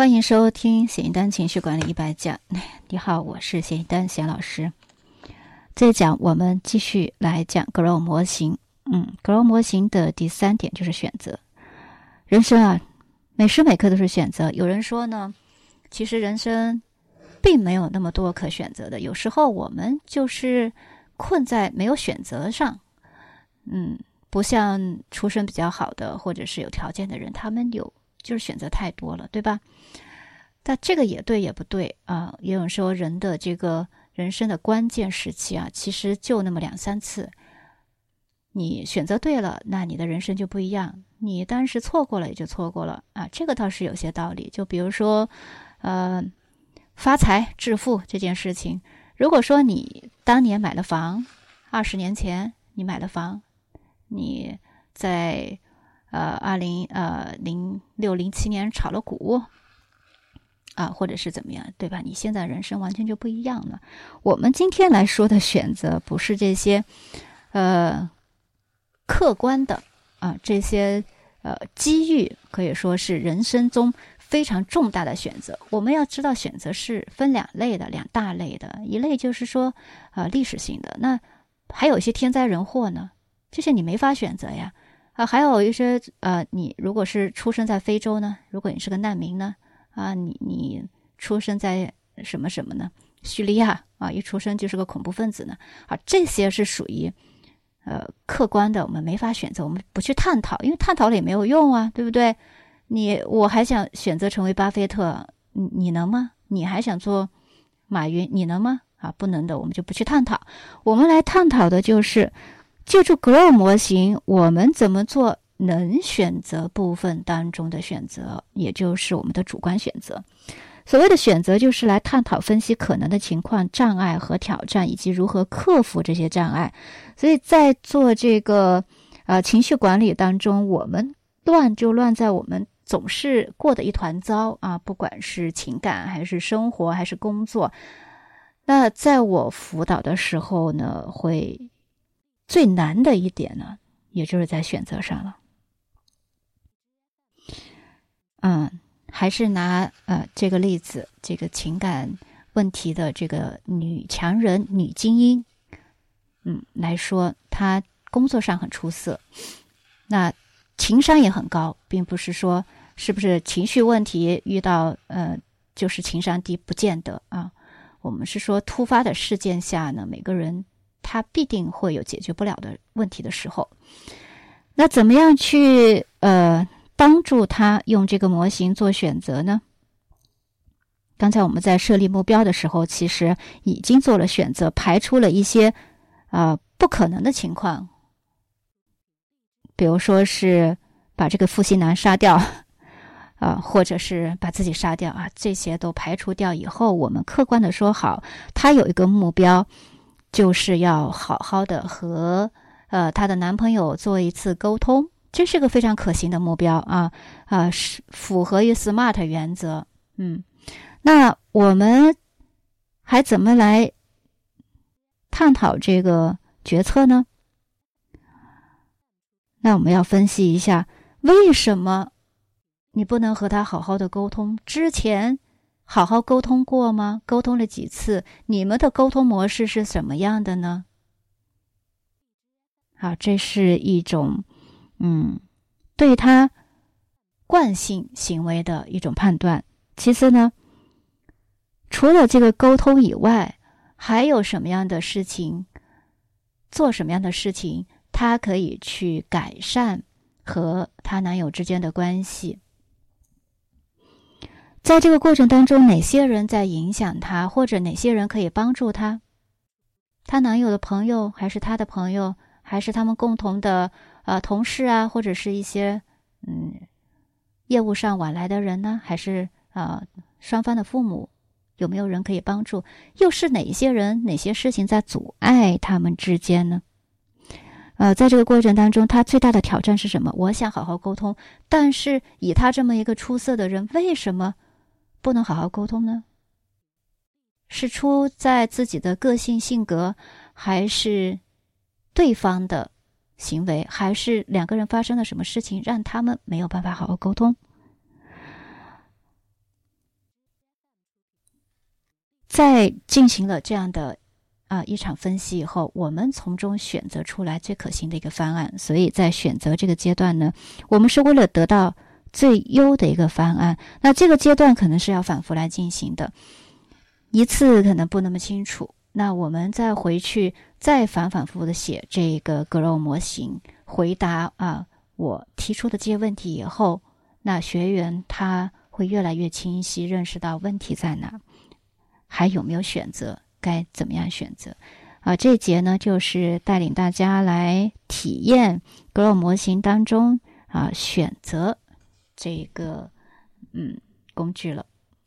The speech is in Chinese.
欢迎收听谢一丹情绪管理一百讲。你好，我是谢一丹谢老师。这讲我们继续来讲 Grow 模型。嗯，Grow 模型的第三点就是选择。人生啊，每时每刻都是选择。有人说呢，其实人生并没有那么多可选择的。有时候我们就是困在没有选择上。嗯，不像出身比较好的或者是有条件的人，他们有。就是选择太多了，对吧？但这个也对也不对啊。也有说人的这个人生的关键时期啊，其实就那么两三次。你选择对了，那你的人生就不一样；你当时错过了，也就错过了啊。这个倒是有些道理。就比如说，呃，发财致富这件事情，如果说你当年买了房，二十年前你买了房，你在。呃，二零呃零六零七年炒了股，啊，或者是怎么样，对吧？你现在人生完全就不一样了。我们今天来说的选择，不是这些，呃，客观的啊，这些呃机遇，可以说是人生中非常重大的选择。我们要知道，选择是分两类的，两大类的，一类就是说，呃，历史性的。那还有一些天灾人祸呢，这些你没法选择呀。啊，还有一些呃，你如果是出生在非洲呢？如果你是个难民呢？啊，你你出生在什么什么呢？叙利亚啊，一出生就是个恐怖分子呢？啊，这些是属于呃客观的，我们没法选择，我们不去探讨，因为探讨了也没有用啊，对不对？你我还想选择成为巴菲特，你你能吗？你还想做马云，你能吗？啊，不能的，我们就不去探讨。我们来探讨的就是。借助 Grow 模型，我们怎么做能选择部分当中的选择，也就是我们的主观选择。所谓的选择，就是来探讨分析可能的情况、障碍和挑战，以及如何克服这些障碍。所以在做这个呃情绪管理当中，我们乱就乱在我们总是过得一团糟啊，不管是情感还是生活还是工作。那在我辅导的时候呢，会。最难的一点呢，也就是在选择上了。嗯，还是拿呃这个例子，这个情感问题的这个女强人、女精英，嗯来说，她工作上很出色，那情商也很高，并不是说是不是情绪问题遇到呃就是情商低，不见得啊。我们是说突发的事件下呢，每个人。他必定会有解决不了的问题的时候，那怎么样去呃帮助他用这个模型做选择呢？刚才我们在设立目标的时候，其实已经做了选择，排除了一些啊不可能的情况，比如说是把这个负心男杀掉 啊，或者是把自己杀掉啊，这些都排除掉以后，我们客观的说好，他有一个目标。就是要好好的和呃她的男朋友做一次沟通，这是个非常可行的目标啊啊，是符合于 SMART 原则。嗯，那我们还怎么来探讨这个决策呢？那我们要分析一下，为什么你不能和他好好的沟通？之前。好好沟通过吗？沟通了几次？你们的沟通模式是什么样的呢？好，这是一种，嗯，对他惯性行为的一种判断。其次呢，除了这个沟通以外，还有什么样的事情，做什么样的事情，他可以去改善和他男友之间的关系？在这个过程当中，哪些人在影响她，或者哪些人可以帮助她？她男友的朋友，还是她的朋友，还是他们共同的呃同事啊，或者是一些嗯业务上往来的人呢？还是啊双方的父母？有没有人可以帮助？又是哪些人、哪些事情在阻碍他们之间呢？呃，在这个过程当中，他最大的挑战是什么？我想好好沟通，但是以他这么一个出色的人，为什么？不能好好沟通呢？是出在自己的个性性格，还是对方的行为，还是两个人发生了什么事情让他们没有办法好好沟通？在进行了这样的啊一场分析以后，我们从中选择出来最可行的一个方案。所以在选择这个阶段呢，我们是为了得到最优的一个方案。那这个阶段可能是要反复来进行的，一次可能不那么清楚。那我们再回去，再反反复复的写这个 Grow 模型，回答啊我提出的这些问题以后，那学员他会越来越清晰，认识到问题在哪，还有没有选择，该怎么样选择啊？这节呢，就是带领大家来体验 Grow 模型当中啊选择这一个嗯工具了。